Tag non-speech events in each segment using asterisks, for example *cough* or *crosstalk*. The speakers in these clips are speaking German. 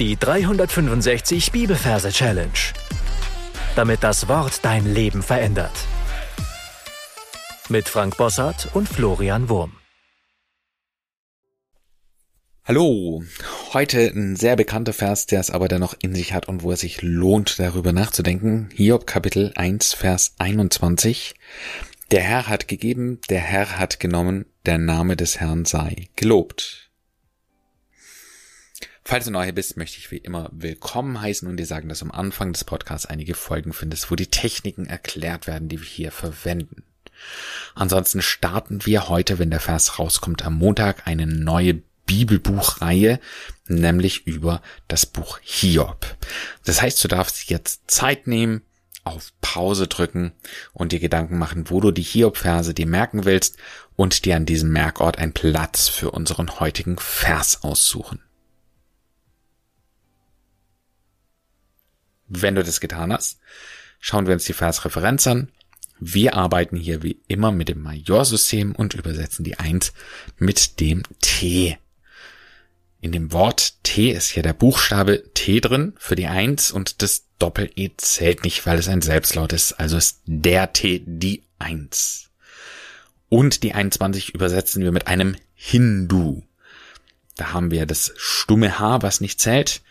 Die 365 Bibelverse Challenge. Damit das Wort dein Leben verändert. Mit Frank Bossart und Florian Wurm. Hallo, heute ein sehr bekannter Vers, der es aber dennoch in sich hat und wo es sich lohnt, darüber nachzudenken. Hiob Kapitel 1, Vers 21. Der Herr hat gegeben, der Herr hat genommen, der Name des Herrn sei gelobt. Falls du neu bist, möchte ich wie immer willkommen heißen und dir sagen, dass am Anfang des Podcasts einige Folgen findest, wo die Techniken erklärt werden, die wir hier verwenden. Ansonsten starten wir heute, wenn der Vers rauskommt, am Montag eine neue Bibelbuchreihe, nämlich über das Buch Hiob. Das heißt, du darfst jetzt Zeit nehmen, auf Pause drücken und dir Gedanken machen, wo du die Hiob-Verse dir merken willst und dir an diesem Merkort einen Platz für unseren heutigen Vers aussuchen. Wenn du das getan hast, schauen wir uns die Versreferenz an. Wir arbeiten hier wie immer mit dem Majorsystem und übersetzen die 1 mit dem T. In dem Wort T ist hier der Buchstabe T drin für die 1 und das Doppel-E zählt nicht, weil es ein Selbstlaut ist. Also ist der T die 1. Und die 21 übersetzen wir mit einem Hindu. Da haben wir das stumme H, was nicht zählt.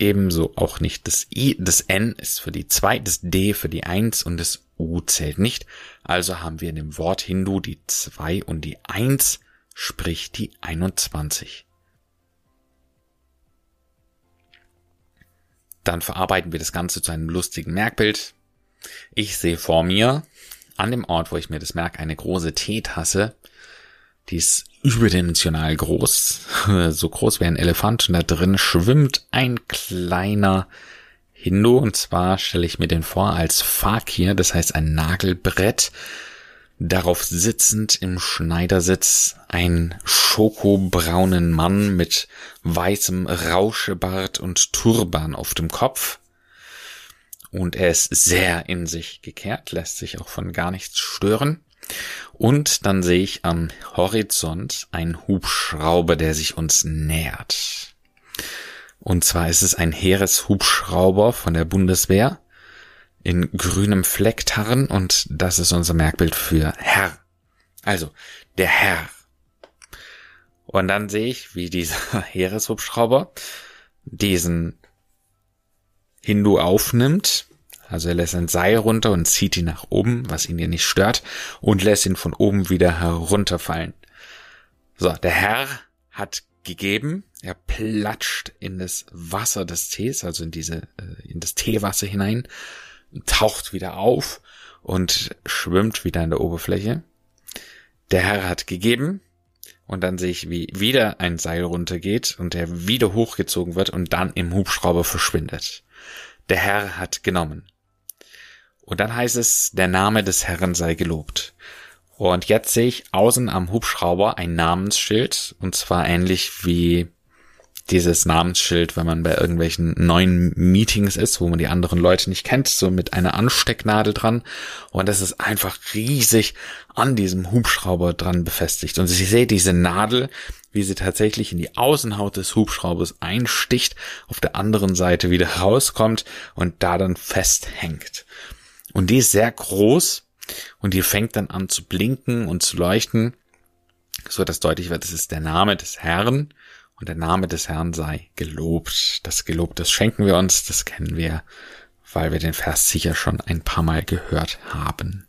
Ebenso auch nicht das I, das N ist für die 2, das D für die 1 und das U zählt nicht. Also haben wir in dem Wort Hindu die 2 und die 1, sprich die 21. Dann verarbeiten wir das Ganze zu einem lustigen Merkbild. Ich sehe vor mir an dem Ort, wo ich mir das merke, eine große Teetasse. Die ist überdimensional groß, *laughs* so groß wie ein Elefant und da drin schwimmt ein kleiner Hindu und zwar stelle ich mir den vor als Fakir, das heißt ein Nagelbrett, darauf sitzend im Schneidersitz ein schokobraunen Mann mit weißem Rauschebart und Turban auf dem Kopf. Und er ist sehr in sich gekehrt, lässt sich auch von gar nichts stören. Und dann sehe ich am Horizont einen Hubschrauber, der sich uns nähert. Und zwar ist es ein Heereshubschrauber von der Bundeswehr in grünem Flecktarren und das ist unser Merkbild für Herr. Also, der Herr. Und dann sehe ich, wie dieser *laughs* Heereshubschrauber diesen Hindu aufnimmt also er lässt ein Seil runter und zieht ihn nach oben, was ihn hier nicht stört, und lässt ihn von oben wieder herunterfallen. So, der Herr hat gegeben, er platscht in das Wasser des Tees, also in diese, äh, in das Teewasser hinein, taucht wieder auf und schwimmt wieder an der Oberfläche. Der Herr hat gegeben, und dann sehe ich, wie wieder ein Seil runtergeht und er wieder hochgezogen wird und dann im Hubschrauber verschwindet. Der Herr hat genommen. Und dann heißt es, der Name des Herrn sei gelobt. Und jetzt sehe ich außen am Hubschrauber ein Namensschild, und zwar ähnlich wie dieses Namensschild, wenn man bei irgendwelchen neuen Meetings ist, wo man die anderen Leute nicht kennt, so mit einer Anstecknadel dran. Und das ist einfach riesig an diesem Hubschrauber dran befestigt. Und ich sehe diese Nadel, wie sie tatsächlich in die Außenhaut des Hubschraubers einsticht, auf der anderen Seite wieder rauskommt und da dann festhängt. Und die ist sehr groß und die fängt dann an zu blinken und zu leuchten, so dass deutlich wird, es ist der Name des Herrn und der Name des Herrn sei gelobt. Das Gelob, das schenken wir uns, das kennen wir, weil wir den Vers sicher schon ein paar Mal gehört haben.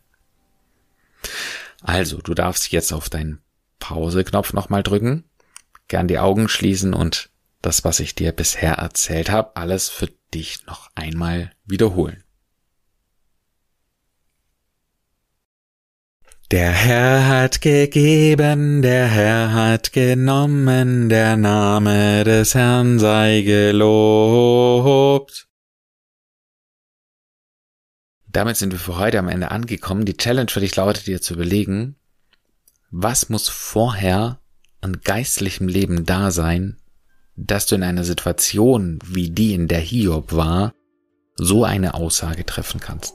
Also, du darfst jetzt auf deinen Pause-Knopf nochmal drücken, gern die Augen schließen und das, was ich dir bisher erzählt habe, alles für dich noch einmal wiederholen. Der Herr hat gegeben, der Herr hat genommen, der Name des Herrn sei gelobt. Damit sind wir für heute am Ende angekommen. Die Challenge für dich lautet dir zu überlegen, was muss vorher an geistlichem Leben da sein, dass du in einer Situation wie die, in der Hiob war, so eine Aussage treffen kannst.